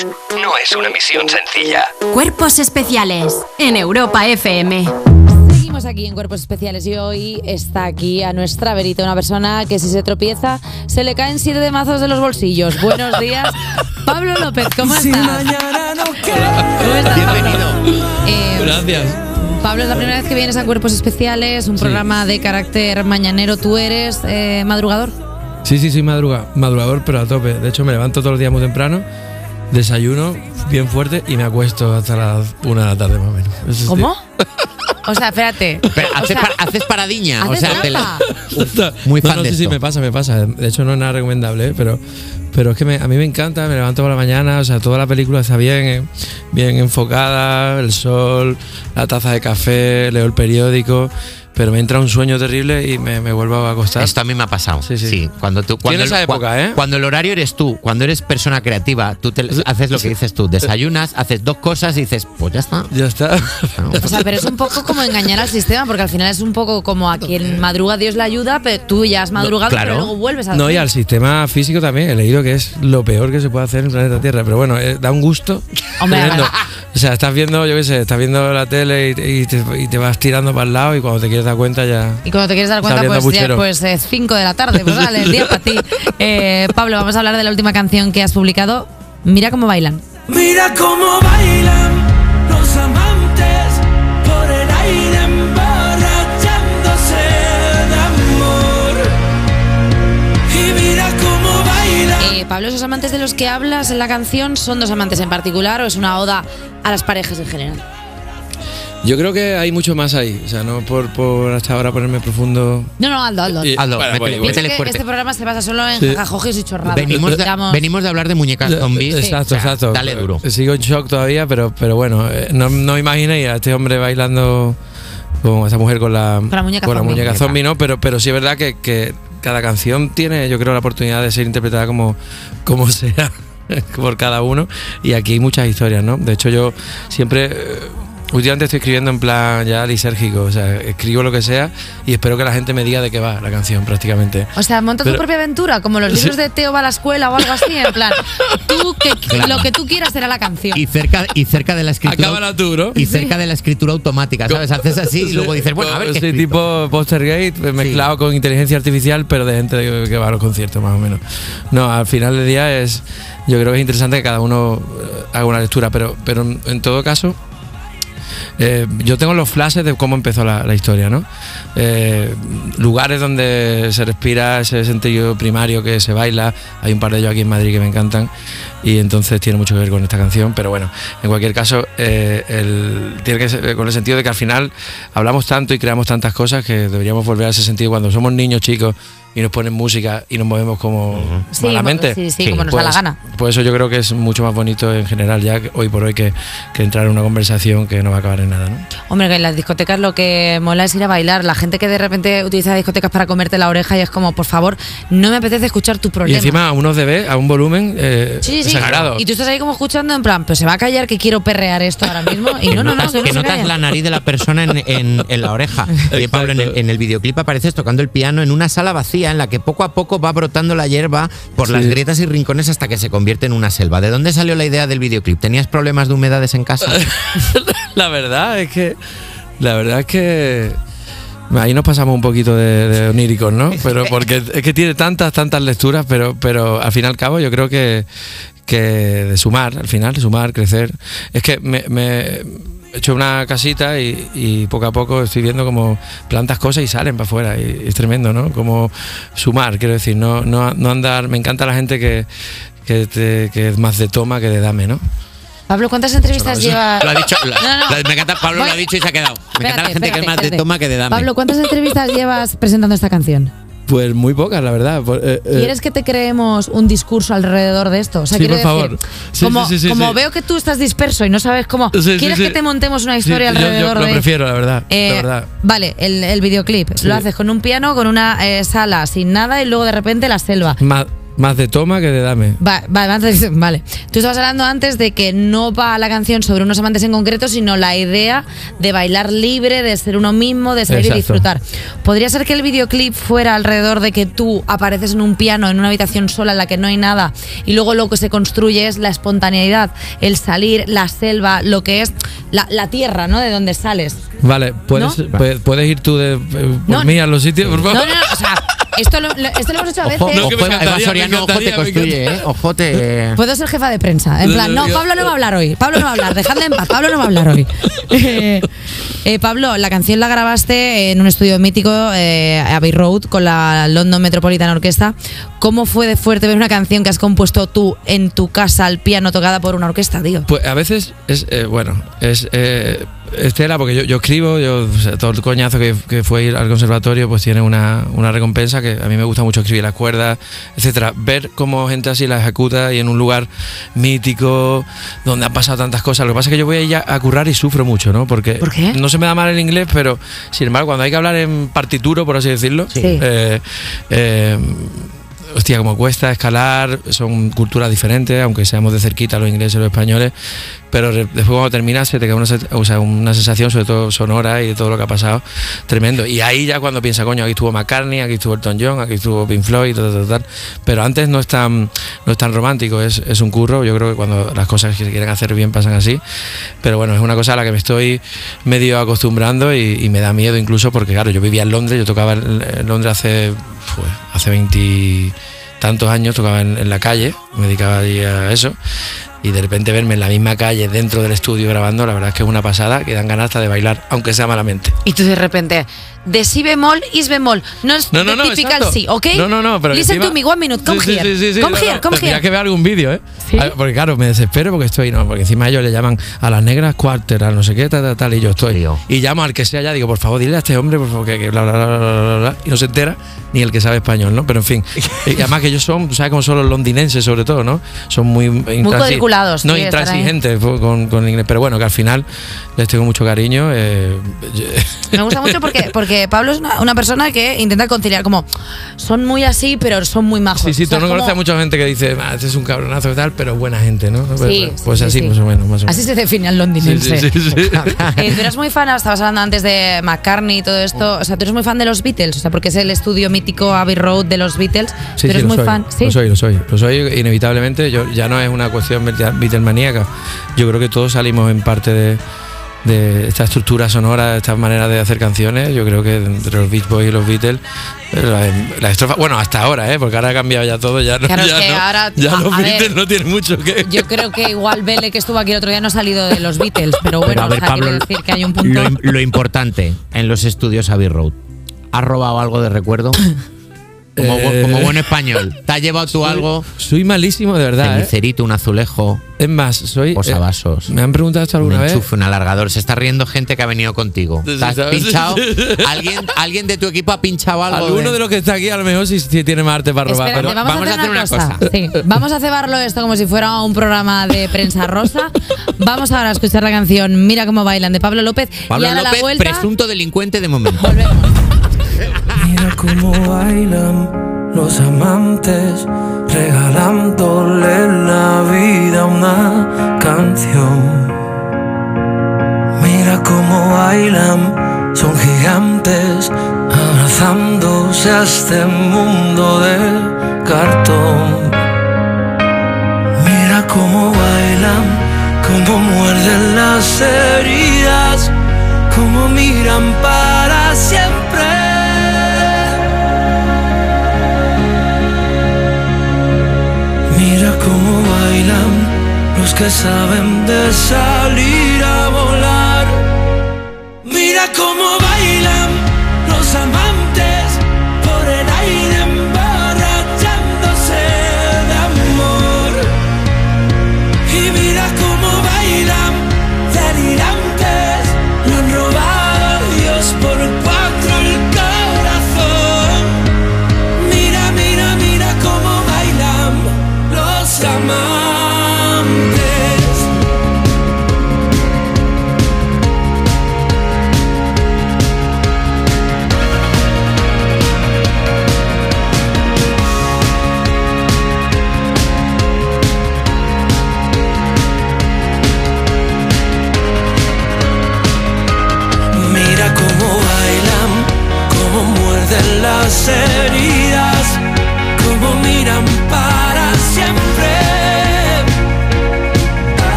especiales no es una misión sencilla. Cuerpos especiales en Europa FM. Seguimos aquí en Cuerpos Especiales y hoy está aquí a nuestra verita una persona que si se tropieza se le caen siete de mazos de los bolsillos. Buenos días, Pablo López, ¿cómo estás? ¿Cómo estás, Bienvenido. Eh, Gracias. Pablo, es la primera vez que vienes a Cuerpos Especiales, un programa de carácter mañanero. ¿Tú eres eh, madrugador? Sí, sí, sí, madruga, madrugador, pero a tope. De hecho, me levanto todos los días muy temprano, desayuno bien fuerte y me acuesto hasta las una de la tarde más o menos. Eso. ¿Cómo? O sea, espérate. Pero O haces, sea, pa- haces paradiña. O ¿haces sea, te la- muy No, fan no, de sí, me pasa, me pasa. De hecho, no es nada recomendable, ¿eh? pero, pero es que me- a mí me encanta, me levanto por la mañana, o sea, toda la película está bien, eh, bien enfocada, el sol, la taza de café, leo el periódico, pero me entra un sueño terrible y me, me vuelvo a acostar. Esto a mí me ha pasado. Sí, sí. Cuando tú, cuando esa el, cua- época, ¿eh? Cuando el horario eres tú, cuando eres persona creativa, tú te- haces lo que dices tú. Desayunas, haces dos cosas y dices, pues ya está. Ya está. O sea, pero es un poco como engañar al sistema, porque al final es un poco como a quien madruga Dios le ayuda, pero tú ya has madrugado, claro. pero luego vuelves a No, y al sistema físico también. He leído que es lo peor que se puede hacer en el planeta Tierra. Pero bueno, eh, da un gusto. Hombre. O sea, estás viendo, yo qué sé, estás viendo la tele y, te- y te, y te vas tirando para el lado y cuando te quieres dar cuenta ya. Y cuando te quieres dar cuenta, pues, ya, abriendo pues 5 de la tarde, pues vale, el día para ti. Eh, Pablo, vamos a hablar de la última canción que has publicado. Mira cómo bailan. Mira cómo bailan los amantes Pablo, ¿esos amantes de los que hablas en la canción son dos amantes en particular o es una oda a las parejas en general? Yo creo que hay mucho más ahí. O sea, no por, por hasta ahora ponerme profundo. No, no, Aldo, Aldo. Y- Aldo, Bueno, métele- voy, voy. métele Es que fuerte. este programa se basa solo en Sí. y chorradas. Venimos de, Digamos, venimos de hablar de muñecas zombies. Exacto, O sea, exacto. Dale duro. Sigo en shock todavía, pero, pero bueno, eh, no, no imaginéis a este hombre bailando con esta mujer con la, Con la muñeca con la zombie. muñeca zombie, ¿no? Pero, pero sí es verdad que, que cada canción tiene, yo creo, la oportunidad de ser interpretada como, como sea por cada uno. Y aquí hay muchas historias, ¿no? De hecho, yo siempre. Últimamente estoy escribiendo en plan ya lisérgico, o sea, escribo lo que sea y espero que la gente me diga de qué va la canción prácticamente. O sea, monta tu Pero- propia aventura, como los libros Sí. de Teo va a la escuela o algo así, en plan, tú que Claro. lo que tú quieras será la canción. Y cerca, y cerca de la escritura. Acábala tú, ¿no? Y cerca de la escritura automática, ¿sabes? Haces así y luego dices, bueno, a ver qué Sí, escrito. tipo Postergate eh, mezclado con inteligencia artificial, pero de gente que va a los conciertos, más o menos. No, al final del día es. Yo creo que es interesante que cada uno eh, haga una lectura, pero, pero en todo caso. Eh, yo tengo los flashes de cómo empezó la, historia, ¿no? Eh, lugares donde se respira ese sentido primario que se baila. Hay un par de ellos aquí en Madrid que me encantan y entonces tiene mucho que ver con esta canción. Pero bueno, en cualquier caso, eh, tiene que ser con el sentido de que al final hablamos tanto y creamos tantas cosas que deberíamos volver a ese sentido cuando somos niños chicos y nos ponen música y nos movemos como Sí, malamente. sí, sí, como nos da la gana. Pues eso yo creo que es mucho más bonito en general ya que hoy por hoy que, que entrar en una conversación que no va a acabar en nada, ¿no? Hombre, que en las discotecas lo que mola es ir a bailar. La gente que de repente utiliza discotecas para comerte la oreja y es como, por favor, no me apetece escuchar tu Y problema. encima a unos dB, a un volumen eh, Sí, sí, exagerado. Y tú estás ahí como escuchando en plan, pues se va a callar que quiero perrear esto ahora mismo. Y no, no, no, que no que se notas calla. la nariz de la persona en, en- en la oreja. Oye, Pablo, en el, en el videoclip apareces tocando el piano en una sala vacía en la que poco a poco va brotando la hierba por Sí. las grietas y rincones hasta que se convierte en una selva. ¿De dónde salió la idea del videoclip? ¿Tenías problemas de humedades en casa? la verdad es que. La verdad es que. Ahí nos pasamos un poquito de, de oníricos, ¿no? Pero porque es que tiene tantas, tantas lecturas, pero, pero al fin y al cabo yo creo que, que de sumar, al final, sumar, crecer. Es que me, me he hecho una casita y, y poco a poco estoy viendo como plantas cosas y salen para afuera. Y, es tremendo, ¿no? Como sumar, quiero decir, no, no, no andar. Me encanta la gente que, que, te- que es más de toma que de dame, ¿no? Pablo, ¿cuántas entrevistas no, lleva? Lo ha dicho, lo- No, no. lo- me encanta, Pablo lo ha Voy- dicho y se ha quedado. Me encanta la Espérate, gente que es espérate, más de espérate. toma que de dame. Pablo, ¿cuántas entrevistas llevas presentando esta canción? Pues muy pocas, la verdad. Eh, eh, ¿Quieres que te creemos un discurso alrededor de esto? O sea, Sí, por favor. Sí, como, sí, veo que tú estás disperso y no sabes cómo, ¿quieres que te montemos una historia yo- yo alrededor lo de...? prefiero, la verdad. Eh, la verdad. Vale, el, el videoclip. Lo haces con un piano, con una sala sin nada y luego de repente la selva. Ma- Más de toma que de dame. Va- va- vale. Tú estabas hablando antes de que no va la canción sobre unos amantes en concreto, sino la idea de bailar libre, de ser uno mismo, de salir y Exacto. disfrutar. ¿Podría ser que el videoclip fuera alrededor de que tú apareces en un piano, en una habitación sola en la que no hay nada, y luego lo que se construye es la espontaneidad, el salir, la selva, lo que es la, la tierra, ¿no? De donde sales. Vale, ¿puedes, ¿No? puedes, puedes ir tú de, eh, por No. mí a los sitios, por favor? No, no, no, o sea, esto lo, lo- esto lo hemos hecho a veces. Ojo, No, que me ojo, Eva encantaría, me Soriano, ojo te construye, ¿eh? Ojo te... Puedo ser jefa de prensa. En plan, no, Pablo no va a hablar hoy. Pablo no va a hablar. Dejadle en paz. Pablo no va a hablar hoy. Eh, eh, Pablo, la canción la grabaste en un estudio mítico, eh, Abbey Road, con la London Metropolitan Orchestra. ¿Cómo fue de fuerte ver una canción que has compuesto tú en tu casa al piano tocada por una orquesta, tío? Pues a veces es, eh, bueno, es eh, Estela, porque yo, yo escribo, yo, o sea, todo el coñazo que, que fue ir al conservatorio, pues tiene una, una recompensa que a mí me gusta mucho escribir las cuerdas, etcétera. Ver cómo gente así la ejecuta y en un lugar mítico, donde han pasado tantas cosas. Lo que pasa es que yo voy a, a currar y sufro mucho, ¿no? Porque ¿Por qué? no se me da mal el inglés, pero sin embargo, cuando hay que hablar en partituro, por así decirlo, Sí. eh, eh, hostia, como cuesta escalar, son culturas diferentes, aunque seamos de cerquita los ingleses y los españoles, pero después cuando terminas se te queda una, sensación, sobre todo sonora y de todo lo que ha pasado, tremendo. Y ahí ya cuando piensa, coño, aquí estuvo McCartney, aquí estuvo Elton John, aquí estuvo Pink Floyd, tal, tal, tal. pero antes no es tan, no es tan romántico, es, es un curro, yo creo que cuando las cosas que se quieren hacer bien pasan así, pero bueno, es una cosa a la que me estoy medio acostumbrando y, y me da miedo incluso porque, claro, yo vivía en Londres, yo tocaba en Londres hace, fue, hace 20 tantos años, tocaba en, en la calle, me dedicaba a eso. Y de repente verme en la misma calle, dentro del estudio grabando, la verdad es que es una pasada, que dan ganas hasta de bailar, aunque sea malamente. Y tú de repente, de si bemol, is bemol. No es No, no, no, typical sí, ¿ok? No, no, no, pero Listen encima- to me, one minute, come Sí, sí, here. sí, sí, sí, come no, here, no, come here. que ver algún vídeo, ¿eh? ¿Sí? A- Porque claro, me desespero porque estoy, no, porque encima ellos le llaman a las negras quarter, a no sé qué, tal, tal, tal, y yo estoy. Lío. Y llamo al que sea ya, digo, por favor, dile a este hombre, por favor, que, que bla, bla, bla, bla, bla, bla, bla, y no se entera ni el que sabe español, ¿no? Pero en fin. Y además que ellos son, ¿sabes cómo son los londinenses sobre todo, ¿no? Son muy... intransi- No, ahí. intransigentes con, con inglés. Pero bueno, que al final les tengo mucho cariño. eh, Me gusta mucho porque, porque Pablo es una, una persona que intenta conciliar, como son muy así, pero son muy majos. Sí, sí, O sea, tú no como- conoces a mucha gente que dice, ah, este es un cabronazo y tal, pero buena gente, ¿no? Pues, Sí, pues sí, así, sí. más o menos. Más o menos. Así se define al londinense. sí, sí, sí. Eh, tú eres muy fan, estabas hablando antes de McCartney y todo esto. O sea, tú eres muy fan de los Beatles, o sea, porque es el estudio mítico Abbey Road de los Beatles. Sí, tú eres muy soy, fan. Sí. Lo soy, lo soy. Lo soy inevitablemente. Yo, ya no es una cuestión Beatlemaníaca. Yo creo que todos salimos en parte de, de esta estructura sonora, de esta manera de hacer canciones. Yo creo que entre los Beach Boys y los Beatles, eh, la, la estrofa, bueno, hasta ahora, ¿eh? porque ahora ha cambiado ya todo. Ya, no, Claro, es ya, que no- ahora- ya a- los a ver, Beatles no tienen mucho que. Yo creo que igual Bele, que estuvo aquí el otro día, no ha salido de los Beatles, pero bueno, Pero a ver, o sea, Pablo, decir que hay un punto. lo, lo importante en los estudios Abbey Road. ¿Has robado algo de recuerdo? Como, Eh. como buen español. ¿Te has llevado tú algo? Soy malísimo, de verdad. ¿eh? Cenicerito, un azulejo, Es más, soy. eh, posavasos. ¿Me han preguntado esto Un alguna vez? enchufe, un alargador. Se está riendo gente que ha venido contigo. ¿Te has pinchado? ¿Alguien, ¿Alguien de tu equipo ha pinchado algo? Alguno de los que está aquí a lo mejor sí, sí tiene más arte para robar. Espérate, pero- vamos, a hacer, una, cosa. Sí, vamos a cebarlo esto como si fuera un programa de prensa rosa. Vamos ahora a escuchar la canción Mira cómo bailan de Pablo López. Pablo y a la López, vuelta presunto delincuente de momento. volvemos. Mira cómo bailan los amantes, regalándole la vida una canción. Mira cómo bailan, son gigantes, abrazándose a este mundo de cartón. Mira cómo bailan, cómo muerden las heridas, cómo miran para siempre. Los que saben de salir a volar. Mira cómo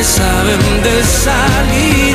que saben de salir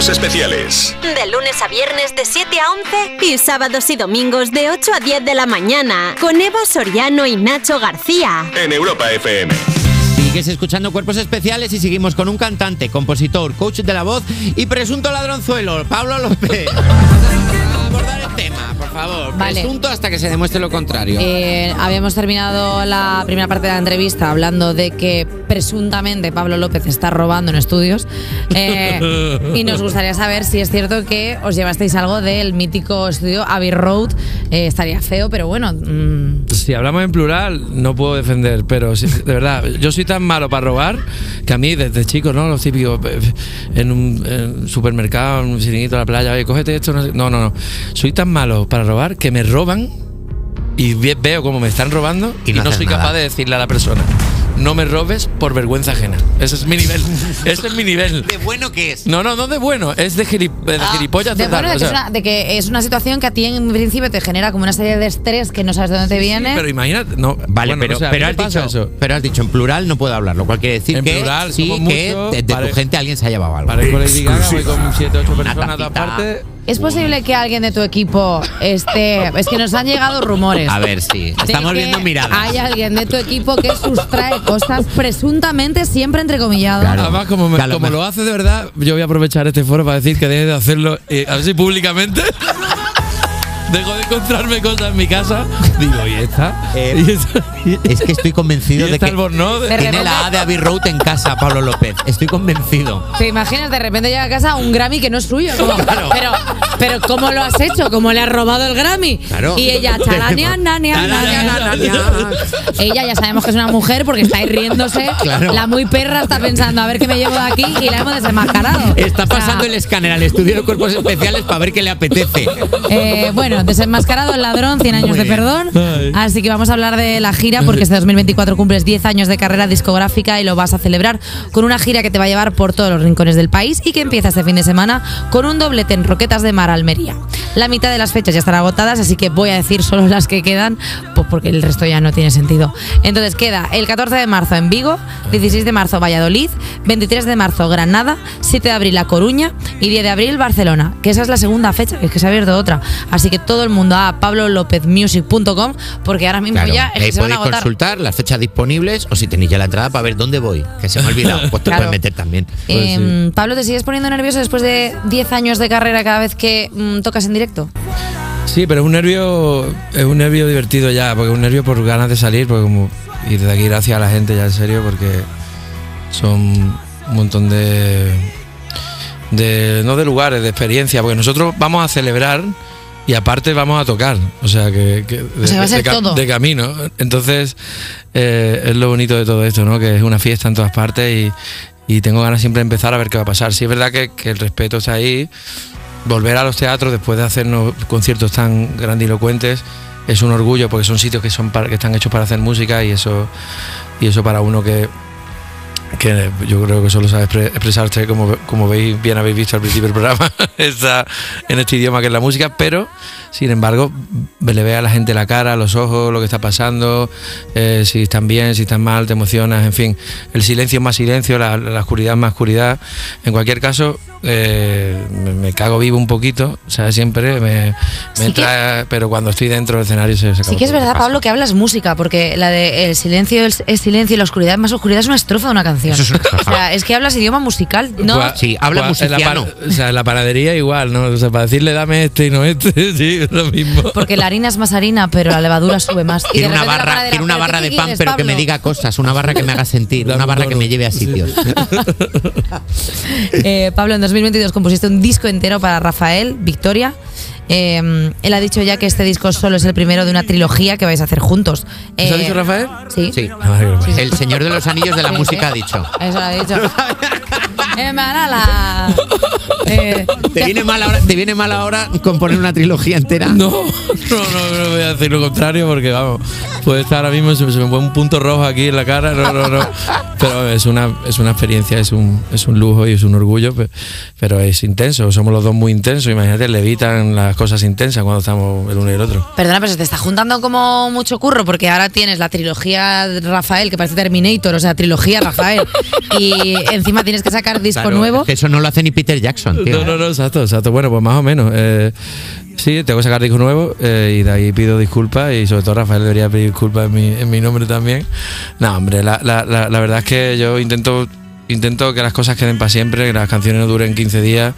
Cuerpos especiales De lunes a viernes de 7 a 11 y sábados y domingos de 8 a 10 de la mañana con Eva Soriano y Nacho García. en Europa FM. Sigues escuchando Cuerpos Especiales y seguimos con un cantante, compositor, coach de la voz y presunto ladronzuelo, Pablo López. Abordar el tema, favor. Vale. Presunto hasta que se demuestre lo contrario. Eh, habíamos terminado la primera parte de la entrevista hablando de que presuntamente Pablo López está robando en estudios. Eh, y nos gustaría saber si es cierto que os llevasteis algo del mítico estudio Abbey Road. Eh, estaría feo, pero bueno. mm, Si hablamos en plural, no puedo defender, pero si- de verdad, yo soy tan malo para robar que a mí desde chico, ¿no? Los típicos en un, en supermercado, en un siringuito de la playa, oye, cógete esto. No, no, no. Soy tan malo para robar que me roban y ve- veo cómo me están robando Y y no no, soy nada. capaz de decirle a la persona. No me robes por vergüenza ajena. Ese es mi nivel. Ese es mi nivel. ¿De bueno que es? No, no, no de bueno, es de, gilip- de Ah, gilipollas de, total, bueno, de, o que es sea, una, de que es una situación que a ti en principio te genera como una serie de estrés que no sabes de dónde te viene. Pero imagínate, no, Vale, bueno, pero, o sea, pero, ¿qué has dicho, eso? pero has dicho en plural no puedo hablar, lo cual quiere decir En que plural, sí que muchos, de, de tu gente alguien se ha llevado algo. Parezco Lady Gaga, voy con 7, 8 Una personas a todas tacita. partes. ¿Es posible que alguien de tu equipo esté.? Es que nos han llegado rumores. A ver, sí. Estamos viendo miradas. Hay alguien de tu equipo que sustrae cosas presuntamente siempre entrecomillado. Claro. Además, como, me- a como lo hace de verdad, yo voy a aprovechar este foro para decir que deje de hacerlo eh, así públicamente. Dejo de encontrarme cosas en mi casa. Digo, ¿y esta? Eh, ¿Y esta? ¿Y Es que estoy convencido de que albornoz? De tiene la A de Abbey Road en casa, Pablo López. Estoy convencido. ¿Te imaginas? De repente llega a casa un Grammy que no es suyo. como, pero, pero ¿cómo lo has hecho? ¿Cómo le has robado el Grammy? Claro. Y ella, chalanea, nanea, nanea. Ella ya sabemos que es una mujer porque está ahí riéndose. Claro. La muy perra está pensando a ver qué me llevo de aquí y la hemos desenmascarado. Está O sea, pasando el escáner al estudio de cuerpos especiales para ver qué le apetece. Eh, bueno, desenmascarado el ladrón, 100 años de perdón. Así que vamos a hablar de la gira porque este 2024 cumples 10 años de carrera discográfica y lo vas a celebrar con una gira que te va a llevar por todos los rincones del país y que empieza este fin de semana con un doblete en Roquetas de Mar, Almería. La mitad de las fechas ya están agotadas, así que voy a decir solo las que quedan, porque el resto ya no tiene sentido. Entonces queda el 14 de marzo en Vigo, 16 de marzo Valladolid, 23 de marzo Granada, 7 de abril La Coruña y 10 de abril Barcelona, que esa es la segunda fecha, que es que se ha abierto otra. Así que todo el mundo a pablolopezmusic.com porque ahora mismo Claro, ya es ahí que se van a podéis agotar. consultar las fechas disponibles o si tenéis ya la entrada para ver dónde voy, que se me ha olvidado. Pues te Claro. puedes meter también. Eh, Pablo, ¿te sigues poniendo nervioso después de 10 años de carrera cada vez que mm, tocas en directo? Sí, pero es un nervio, es un nervio divertido ya, porque es un nervio por ganas de salir, porque como y desde aquí gracias a la gente ya en serio, porque son un montón de, de no de lugares, de experiencia, porque nosotros vamos a celebrar y aparte vamos a tocar, o sea que, que de, sea, va a ser de todo. de camino. Entonces eh, es lo bonito de todo esto, ¿no? Que es una fiesta en todas partes y, y tengo ganas siempre de empezar a ver qué va a pasar. Sí es verdad que, que el respeto está ahí, volver a los teatros después de hacernos conciertos tan grandilocuentes es un orgullo porque son sitios que son para- que están hechos para hacer música y eso y eso para uno que que yo creo que solo sabe expre- expresarse como, como veis bien habéis visto al principio del programa está en este idioma que es la música pero Sin embargo, le ve a la gente la cara, los ojos, lo que está pasando, eh, si están bien, si están mal, te emocionas, en fin. El silencio es más silencio, la, la oscuridad es más oscuridad. En cualquier caso, eh, me, me cago vivo un poquito, o sea, siempre me, me Sí que- entra, pero cuando estoy dentro del escenario se, se Sí que es verdad, Pablo, que hablas música, porque la de el silencio es, es silencio y la oscuridad es más oscuridad es una estrofa de una canción. Eso es una estrofa. O sea, es que hablas idioma musical, ¿no? Gua- Sí, habla gua- en la o sea, en la panadería igual, ¿no? O sea, para decirle dame este y no este, sí, es lo mismo. Porque la harina es más harina, pero la levadura sube más. Quiero una barra, quiero una ¿pero qué barra de quieres, pan, pero que me diga cosas, una barra que me haga sentir, una barra que me lleve a sitios. Eh, Pablo, en 2022 compusiste un disco entero para Rafael, Victoria. Eh, él ha dicho ya que este disco solo es el primero de una trilogía que vais a hacer juntos. ¿Eso ha Eh, dicho Rafael? Sí. Sí. Ah. El señor de los anillos de la Sí, música sí. ha dicho. Eso lo ha dicho. Eh, Manala. Eh, ¿Te viene, mal ahora, ¿Te viene mal ahora componer una trilogía entera? No, no, no, no voy a decir lo contrario porque vamos, puede estar ahora mismo, se me, pone un punto rojo aquí en la cara, no, no, no. Pero es una, es una experiencia, es un, es un lujo y es un orgullo, pe- pero es intenso, somos los dos muy intensos, imagínate, le evitan las cosas intensas cuando estamos el uno y el otro. Perdona, pero se te está juntando como mucho curro porque ahora tienes la trilogía Rafael que parece Terminator, o sea, trilogía Rafael. y encima tienes que sacar disco Claro, nuevo. es que eso no lo hace ni Peter Jackson, tío. No, no, no, exacto, exacto. Bueno, pues más o menos. Eh, sí, tengo que sacar disco nuevo eh, y de ahí pido disculpas y sobre todo Rafael debería pedir disculpas en mi, en mi nombre también. No, hombre, la, la, la, la verdad es que yo intento intento que las cosas queden para siempre, que las canciones no duren 15 días,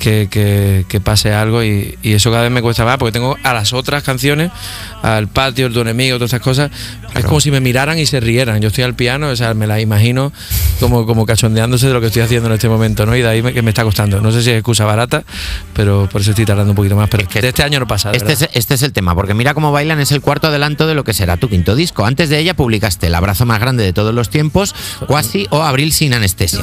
que, que, que pase algo y, y eso cada vez me cuesta más porque tengo a las otras canciones, al patio, el tu enemigo, todas esas cosas, es como si me miraran y se rieran. Yo estoy al piano, o sea, me las imagino como, como cachondeándose de lo que estoy haciendo en este momento, ¿no? Y de ahí me, que me está costando. No sé si es excusa barata, pero por eso estoy tardando un poquito más. Pero Es que de este año no pasa. de Este es, este es el tema, porque mira cómo bailan es el cuarto adelanto de lo que será tu quinto disco. Antes de ella publicaste El abrazo más grande de todos los tiempos, Quasi o Abril sin anestesia.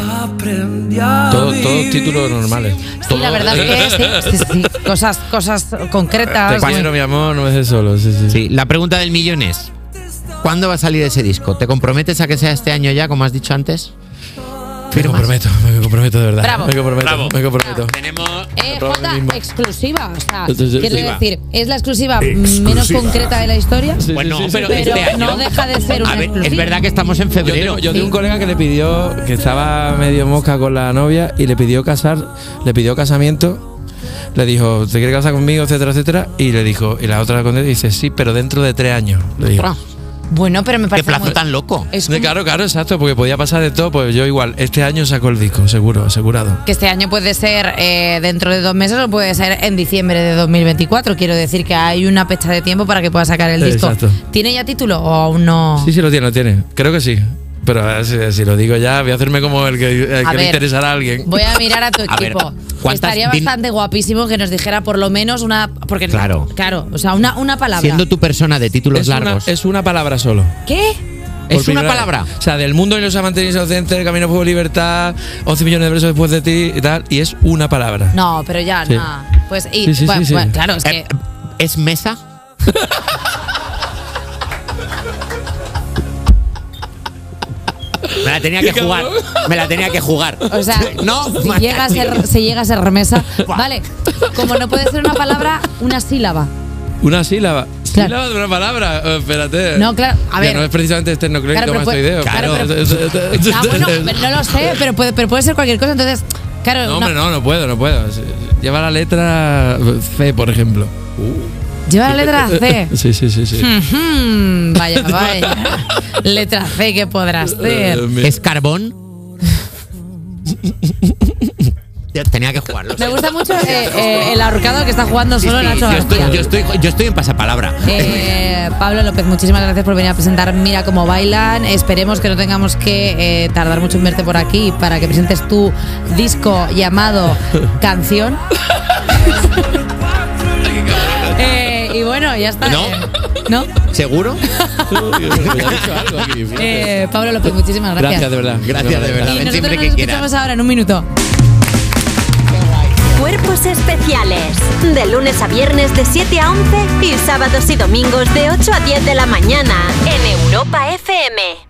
Todo- todos títulos normales. Sí, la verdad es que sí, sí, sí. Cosas, cosas concretas. Te quiero, mi amor, no me dejes solo. Sí, sí. Sí, la pregunta del millón es, ¿cuándo va a salir ese disco? ¿Te comprometes a que sea este año ya, como has dicho antes? Me comprometo, me comprometo de verdad. Bravo. Me comprometo, Bravo. me comprometo. Tenemos... Eh, Jota, exclusiva. O sea, decir, es la exclusiva, Exclusiva. menos concreta de la historia. Sí, Bueno, sí, sí, pero, este año... no deja de ser una A ver, es verdad que estamos en Yo febrero. tengo, yo tengo Sí. un colega que le pidió, que estaba medio mosca con la novia y le pidió casar, le pidió casamiento, le dijo, ¿te quieres casar conmigo, etcétera, etcétera? Y le dijo, y la otra y dice, sí, pero dentro de tres años. Le dijo. Bueno, pero me Qué parece plazo muy- tan loco. Es Sí, como Claro, claro, exacto, porque podía pasar de todo, pues yo igual, este año saco el disco, seguro, asegurado. que este año puede ser eh, dentro de dos meses o puede ser en diciembre de 2024. Quiero decir que hay una fecha de tiempo para que pueda sacar el disco. Exacto. ¿Tiene ya título o aún no? Sí, sí, lo tiene, lo tiene. Creo que sí. Pero eh, si, si lo digo ya, voy a hacerme como el que, el que le ver, interesará a alguien. Voy a mirar a tu A ver, equipo. ¿cuántas Estaría bastante guapísimo que nos dijera por lo menos una. Porque Claro. Claro, o sea, una, una palabra. Siendo tu persona de títulos es, una, largos. es una palabra solo. ¿Qué? Por ¿Es una palabra? vez. O sea, del mundo y los amantes inocentes, el camino fuego libertad, 11 millones de besos después de ti y tal. Y es una palabra. No, pero ya, Sí. no. Pues, y, Sí, sí, bueno, sí, sí. bueno, claro, es que. Eh, ¿Es mesa? Me la tenía que jugar. Me la tenía que jugar. O sea, no, si llega, a ser, si llega a ser remesa. Vale, como no puede ser una palabra, una sílaba. Una sílaba. Claro. Sílaba de una palabra. Eh, espérate. No, claro, a Ya ver. no es precisamente esternocleico Claro, mastoideo. claro, pero- Ah, bueno, pero no lo sé, pero puede, pero puede ser cualquier cosa. Entonces, claro, No, hombre, no, no puedo, no puedo. Lleva la letra C, por ejemplo. Lleva la letra C. Sí, sí, sí, sí. Vaya, vaya. Letra C, ¿qué podrás hacer? ¿Es carbón? Tenía que jugarlo. Me gusta mucho eh, eh, el ahorcado que está jugando Sí, solo sí, Nacho yo, estoy, García. yo, estoy, yo estoy en pasapalabra. Eh, Pablo López, muchísimas gracias por venir a presentar Mira cómo bailan. Esperemos que no tengamos que eh, tardar mucho en verte por aquí para que presentes tu disco llamado Canción. Bueno, ya está. ¿No? eh, ¿No? ¿Seguro? Eh, Pablo López, muchísimas gracias. Gracias, de verdad. Gracias, de verdad. Y Ven nosotros siempre nos que escuchamos quieras. ahora en un minuto. Cuerpos especiales. De lunes a viernes de 7 a 11 y sábados y domingos de 8 a 10 de la mañana en Europa FM.